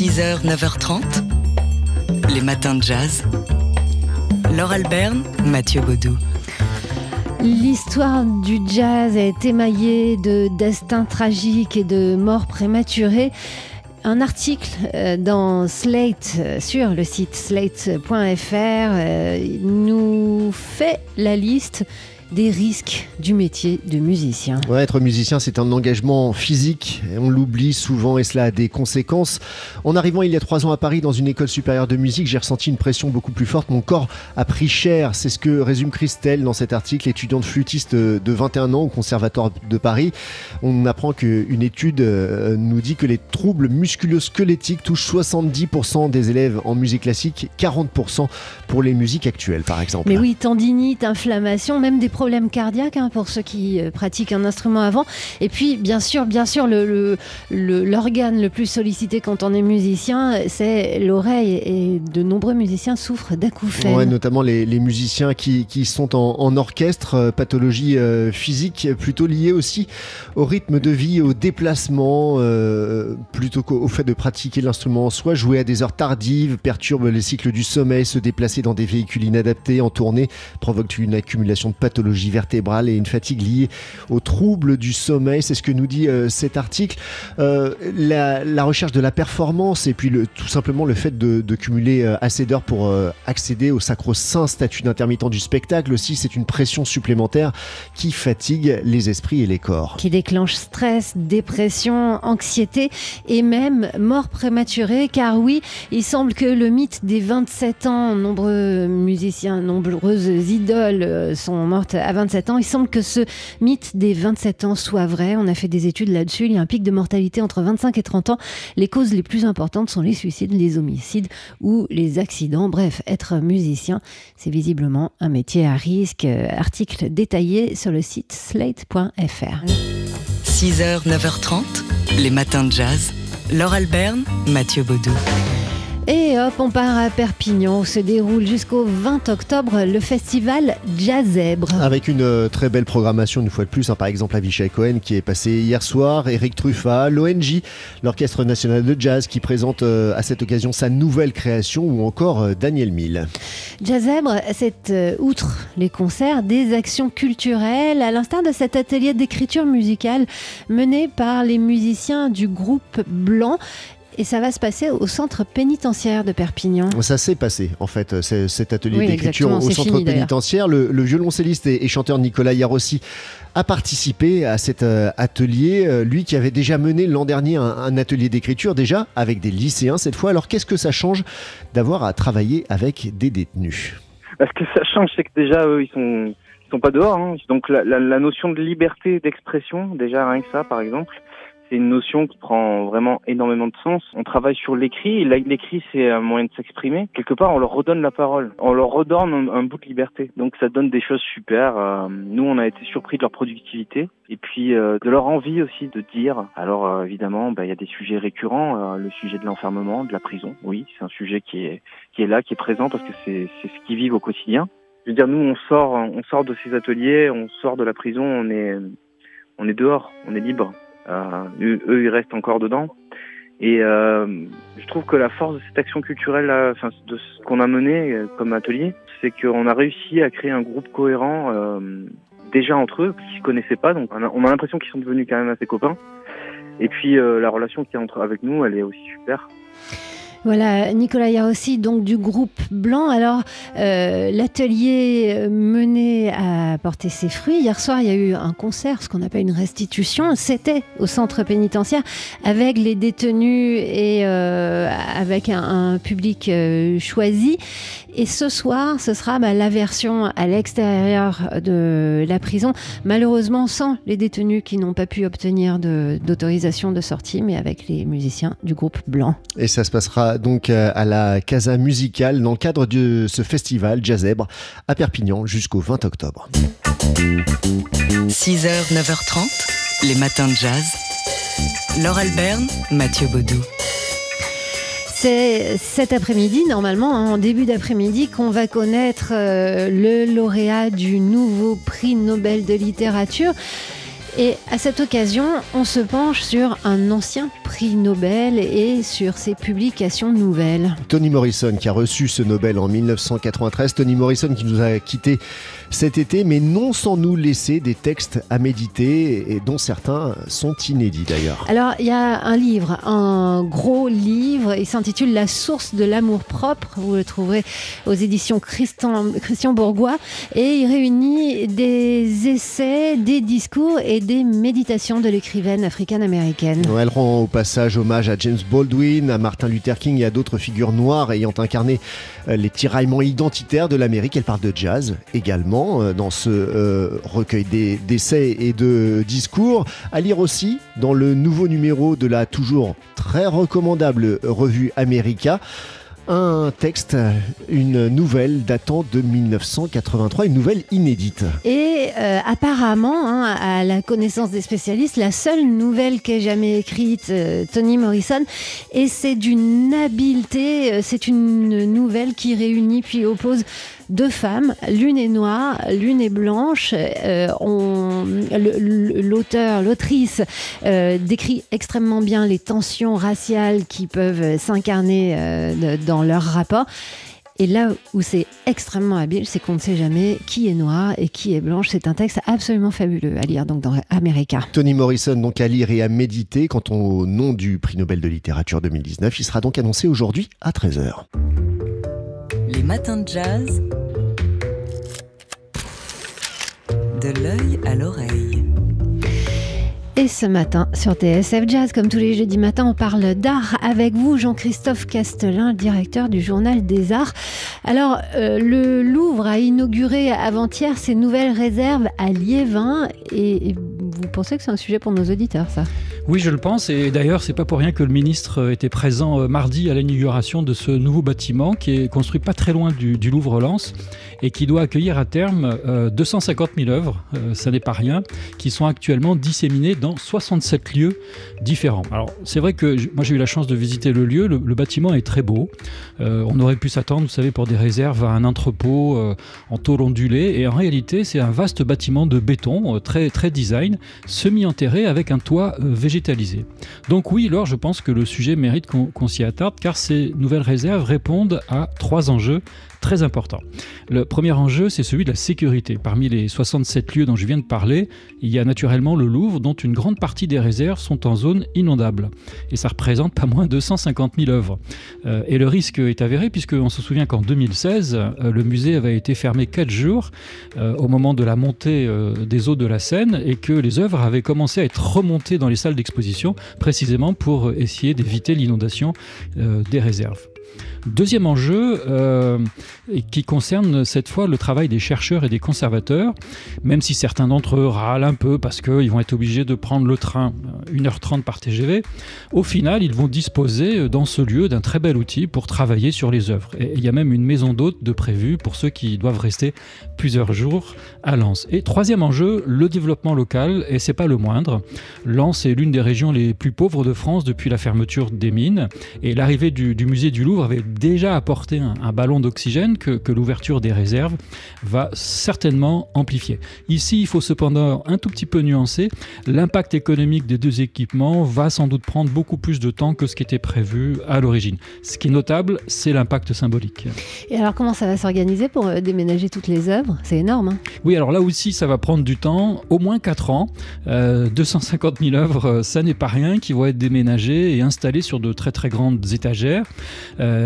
6h, 9h30, les matins de jazz. Laure Alberne, Mathieu Baudou. L'histoire du jazz est émaillée de destins tragiques et de morts prématurées. Un article euh, dans Slate, euh, sur le site slate.fr, euh, nous fait la liste des risques du métier de musicien. Ouais, être musicien, c'est un engagement physique. Et on l'oublie souvent et cela a des conséquences. En arrivant il y a trois ans à Paris dans une école supérieure de musique, j'ai ressenti une pression beaucoup plus forte. Mon corps a pris cher. C'est ce que résume Christelle dans cet article, étudiante flûtiste de 21 ans au Conservatoire de Paris. On apprend qu'une étude euh, nous dit que les troubles musculo-squelettiques touchent 70% des élèves en musique classique, 40% pour les musiques actuelles, par exemple. Mais oui, tendinite, inflammation, même des problèmes cardiaques hein, pour ceux qui euh, pratiquent un instrument avant. Et puis, bien sûr, bien sûr, l'organe le, le, le, plus sollicité quand on est musicien, c'est l'oreille. Et de nombreux musiciens souffrent d'acouphènes. Ouais, notamment les, les musiciens qui, qui, sont en, en orchestre, euh, pathologie euh, physique plutôt liée aussi au rythme de vie, au déplacement, euh, plutôt qu'au fait de pratiquer l'instrument en soi. Jouer à des heures tardives perturbe les cycles du sommeil, se déplacer dans des véhicules inadaptés en tournée provoque une accumulation de pathologies vertébrale et une fatigue liée aux troubles du sommeil. C'est ce que nous dit euh, cet article. Euh, la, recherche de la performance et puis le, tout simplement le fait de, cumuler euh, assez d'heures pour accéder au sacro-saint statut d'intermittent du spectacle aussi, c'est une pression supplémentaire qui fatigue les esprits et les corps. Qui déclenche stress, dépression, anxiété et même mort prématurée. Car oui, il semble que le mythe des 27 ans, nombreux musiciens, nombreuses idoles sont mortes à 27 ans. Il semble que ce mythe des 27 ans soit vrai. On a fait des études là-dessus. Il y a un pic de mortalité entre 25 et 30 ans. Les causes les plus importantes sont les suicides, les homicides ou les accidents. Bref, être musicien, c'est visiblement un métier à risque. Article détaillé sur le site slate.fr. 6h, 9h30, les matins de jazz. Laure Alberne, Mathieu Baudou. Et hop, on part à Perpignan où se déroule jusqu'au 20 octobre le festival Jazzèbre. Avec une euh, très belle programmation, une fois de plus. Hein, par exemple, Avishai Cohen qui est passé hier soir, Eric Truffat, l'ONJ, l'Orchestre National de Jazz qui présente euh, à cette occasion sa nouvelle création ou encore euh, Daniel Mill. Jazzèbre, c'est outre les concerts, des actions culturelles, à l'instar de cet atelier d'écriture musicale mené par les musiciens du groupe Blanc et ça va se passer au centre pénitentiaire de Perpignan. Ça s'est passé, en fait, cet atelier d'écriture au centre pénitentiaire. Le, violoncelliste et, chanteur Nicolas Yarossi a participé à cet euh, atelier, euh, lui qui avait déjà mené l'an dernier un, atelier d'écriture, déjà avec des lycéens cette fois. Alors qu'est-ce que ça change d'avoir à travailler avec des détenus? Ce que ça change, c'est que déjà, eux, ils sont, sont pas dehors. Hein. Donc la, la notion de liberté d'expression, déjà rien que ça, par exemple, c'est une notion qui prend vraiment énormément de sens. On travaille sur l'écrit. L'écrit, c'est un moyen de s'exprimer. Quelque part, on leur redonne la parole. On leur redonne un, bout de liberté. Donc, ça donne des choses super. Euh, nous, on a été surpris de leur productivité et puis euh, de leur envie aussi de dire. Alors, euh, évidemment, bah, il y a des sujets récurrents. le sujet de l'enfermement, de la prison. Oui, c'est un sujet qui est qui est là, qui est présent parce que c'est c'est ce qu'ils vivent au quotidien. Je veux dire, nous, on sort, on sort de ces ateliers, on sort de la prison, on est on est dehors, on est libre. Euh, eux, ils restent encore dedans. Et euh, je trouve que la force de cette action culturelle, enfin, de ce qu'on a mené euh, comme atelier, c'est qu'on a réussi à créer un groupe cohérent déjà entre eux, qui se connaissaient pas, donc on a, a l'impression qu'ils sont devenus quand même assez copains. Et puis la relation qui est entre avec nous, elle est aussi super. Voilà, Nicolas aussi donc du groupe Blanc. Alors, euh, l'atelier euh, mené à porter ses fruits. Hier soir, il y a eu un concert, ce qu'on appelle une restitution. C'était au centre pénitentiaire avec les détenus et euh, avec un, public choisi. Et ce soir, ce sera bah, la version à l'extérieur de la prison, malheureusement sans les détenus qui n'ont pas pu obtenir d'autorisation de, sortie, mais avec les musiciens du groupe Blanc. Et ça se passera donc euh, à la Casa Musicale dans le cadre de ce festival Jazzèbre à Perpignan jusqu'au 20 octobre. 6h, 9h30, les matins de jazz. Laure Alberne, Mathieu Baudou. C'est cet après-midi, normalement, hein, en début d'après-midi, qu'on va connaître euh, le lauréat du nouveau prix Nobel de littérature. Et à cette occasion, on se penche sur un ancien prix Nobel et sur ses publications nouvelles. Tony Morrison qui a reçu ce Nobel en 1993. Tony Morrison qui nous a quittés cet été, mais non sans nous laisser des textes à méditer et dont certains sont inédits d'ailleurs. Alors, il y a un livre, un gros livre, il s'intitule La source de l'amour propre. Vous le trouverez aux éditions Christian, Christian Bourgois et il réunit des essais, des discours et des méditations de l'écrivaine africaine-américaine. Elle rend au passage hommage à James Baldwin, à Martin Luther King et à d'autres figures noires ayant incarné euh, les tiraillements identitaires de l'Amérique. Elle parle de jazz également euh, dans ce euh, recueil d'essais et de discours. À lire aussi dans le nouveau numéro de la toujours très recommandable revue America un texte, une nouvelle datant de 1983, une nouvelle inédite. Et euh, apparemment, hein, à la connaissance des spécialistes, la seule nouvelle qu'ait jamais écrite Tony Morrison, et c'est d'une habileté, c'est une nouvelle qui réunit puis oppose deux femmes, l'une est noire, l'une est blanche. Euh, l'auteur, l'autrice euh, décrit extrêmement bien les tensions raciales qui peuvent s'incarner euh, dans leur rapport. Et là où c'est extrêmement habile, c'est qu'on ne sait jamais qui est noir et qui est blanche. C'est un texte absolument fabuleux à lire donc dans America. Tony Morrison, donc à lire et à méditer quant au nom du prix Nobel de littérature 2019. Il sera donc annoncé aujourd'hui à 13h. Les matins de jazz. De l'œil à l'oreille. Ce matin, sur TSF Jazz, comme tous les jeudis matins, on parle d'art avec vous, Jean-Christophe Castelin, directeur du Journal des Arts. Alors, euh, le Louvre a inauguré avant-hier ses nouvelles réserves à Liévin. Et vous pensez que c'est un sujet pour nos auditeurs, ça? Oui, je le pense. Et d'ailleurs, c'est pas pour rien que le ministre était présent euh, mardi à l'inauguration de ce nouveau bâtiment qui est construit pas très loin du, Louvre-Lens et qui doit accueillir à terme 250 euh, 000 œuvres, euh, ça n'est pas rien, qui sont actuellement disséminées dans 67 lieux différents. Alors, c'est vrai que moi j'ai eu la chance de visiter le lieu. Le, bâtiment est très beau. on aurait pu s'attendre, vous savez, pour des réserves à un entrepôt en tôle ondulée. Et en réalité, c'est un vaste bâtiment de béton, très, très design, semi-enterré avec un toit végétal donc oui, alors je pense que le sujet mérite qu'on s'y attarde car ces nouvelles réserves répondent à trois enjeux très important. Le premier enjeu, c'est celui de la sécurité. Parmi les 67 lieux dont je viens de parler, il y a naturellement le Louvre, dont une grande partie des réserves sont en zone inondable. Et ça représente pas moins de 150 000 œuvres. Euh, et le risque est avéré, puisqu'on se souvient qu'en 2016, euh, le musée avait été fermé 4 jours euh, au moment de la montée des eaux de la Seine et que les œuvres avaient commencé à être remontées dans les salles d'exposition, précisément pour essayer d'éviter l'inondation des réserves. Deuxième enjeu, euh, qui concerne cette fois le travail des chercheurs et des conservateurs, même si certains d'entre eux râlent un peu parce qu'ils vont être obligés de prendre le train 1h30 euh, par TGV, au final, ils vont disposer euh, dans ce lieu d'un très bel outil pour travailler sur les œuvres. Et il y a même une maison d'hôtes de prévu pour ceux qui doivent rester plusieurs jours à Lens. Et troisième enjeu, le développement local, et c'est pas le moindre. Lens est l'une des régions les plus pauvres de France depuis la fermeture des mines, et l'arrivée du musée du Louvre avait déjà apporté un, ballon d'oxygène que, l'ouverture des réserves va certainement amplifier. Ici, il faut cependant un tout petit peu nuancer. L'impact économique des deux équipements va sans doute prendre beaucoup plus de temps que ce qui était prévu à l'origine. Ce qui est notable, c'est l'impact symbolique. Et alors, comment ça va s'organiser pour euh, déménager toutes les œuvres? C'est énorme. Hein oui, alors là aussi, ça va prendre du temps, au moins 4 ans. 250 euh, 000 œuvres, euh, ça n'est pas rien, qui vont être déménagées et installées sur de très très grandes étagères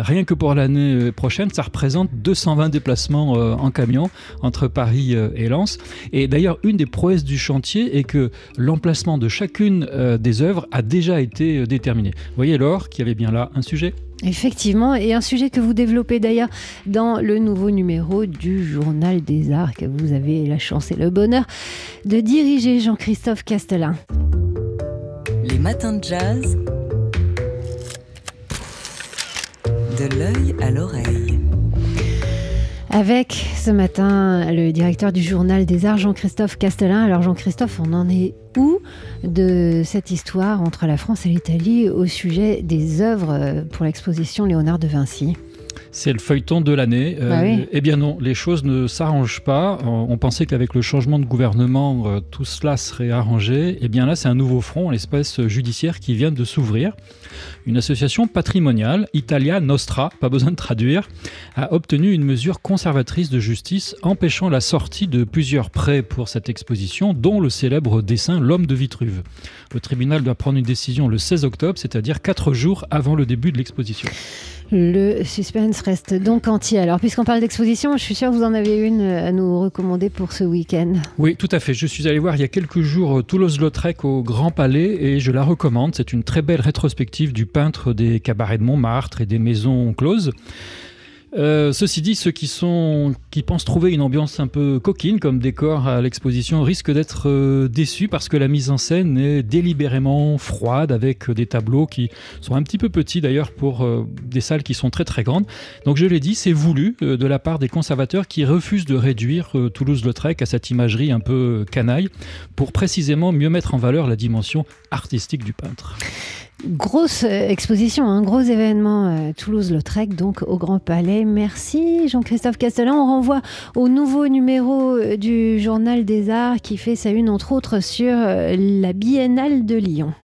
rien que pour l'année euh, prochaine, ça représente 220 déplacements euh, en camion entre Paris euh, et Lens. Et d'ailleurs, une des prouesses du chantier est que l'emplacement de chacune des œuvres a déjà été déterminé. Vous voyez, Laure, qu'il y avait bien là un sujet? Effectivement, et un sujet que vous développez d'ailleurs dans le nouveau numéro du Journal des Arts que vous avez la chance et le bonheur de diriger Jean-Christophe Castelin. Les matins de jazz. De l'œil à l'oreille. Avec ce matin le directeur du journal des arts, Jean-Christophe Castelin. Alors Jean-Christophe, on en est où de cette histoire entre la France et l'Italie au sujet des œuvres pour l'exposition Léonard de Vinci? C'est le feuilleton de l'année. Bah oui. Eh bien non, les choses ne s'arrangent pas. On pensait qu'avec le changement de gouvernement, tout cela serait arrangé. Eh bien là, c'est un nouveau front, l'espace judiciaire, qui vient de s'ouvrir. Une association patrimoniale, Italia Nostra, pas besoin de traduire, a obtenu une mesure conservatrice de justice empêchant la sortie de plusieurs prêts pour cette exposition, dont le célèbre dessin L'homme de Vitruve. Le tribunal doit prendre une décision le 16 octobre, c'est-à-dire quatre jours avant le début de l'exposition. Le suspense reste donc entier. Alors, puisqu'on parle d'exposition, je suis sûre que vous en avez une à nous recommander pour ce week-end. Oui, tout à fait. Je suis allé voir il y a quelques jours Toulouse-Lautrec au Grand Palais et je la recommande. C'est une très belle rétrospective du peintre des cabarets de Montmartre et des maisons closes. Euh, ceci dit, ceux qui, pensent trouver une ambiance un peu coquine comme décor à l'exposition risquent d'être euh, déçus parce que la mise en scène est délibérément froide avec des tableaux qui sont un petit peu petits d'ailleurs pour euh, des salles qui sont très très grandes. Donc je l'ai dit, c'est voulu de la part des conservateurs qui refusent de réduire Toulouse-Lautrec à cette imagerie un peu canaille pour précisément mieux mettre en valeur la dimension artistique du peintre. Grosse exposition, un gros événement Toulouse-Lautrec, donc au Grand Palais. Merci Jean-Christophe Castellan. On renvoie au nouveau numéro du Journal des Arts qui fait sa une entre autres sur la Biennale de Lyon.